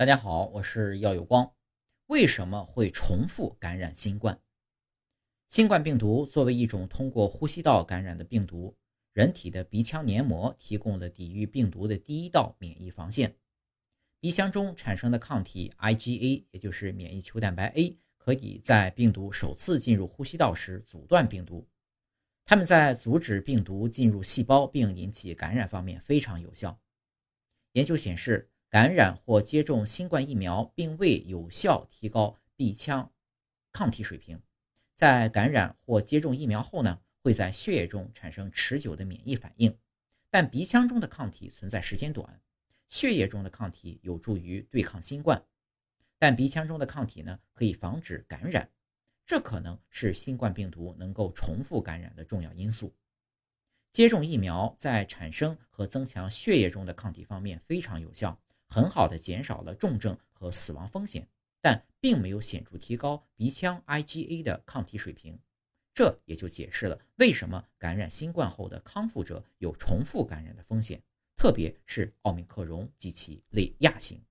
大家好，我是耀有光。为什么会重复感染新冠？新冠病毒作为一种通过呼吸道感染的病毒，人体的鼻腔黏膜提供了抵御病毒的第一道免疫防线。鼻腔中产生的抗体 IgA，也就是免疫球蛋白 A，可以在病毒首次进入呼吸道时阻断病毒。它们在阻止病毒进入细胞并引起感染方面非常有效。研究显示。感染或接种新冠疫苗并未有效提高鼻腔抗体水平，在感染或接种疫苗后呢，会在血液中产生持久的免疫反应，但鼻腔中的抗体存在时间短，血液中的抗体有助于对抗新冠，但鼻腔中的抗体呢可以防止感染，这可能是新冠病毒能够重复感染的重要因素。接种疫苗在产生和增强血液中的抗体方面非常有效。很好的减少了重症和死亡风险，但并没有显著提高鼻腔 IgA 的抗体水平，这也就解释了为什么感染新冠后的康复者有重复感染的风险，特别是奥密克戎及其类亚型。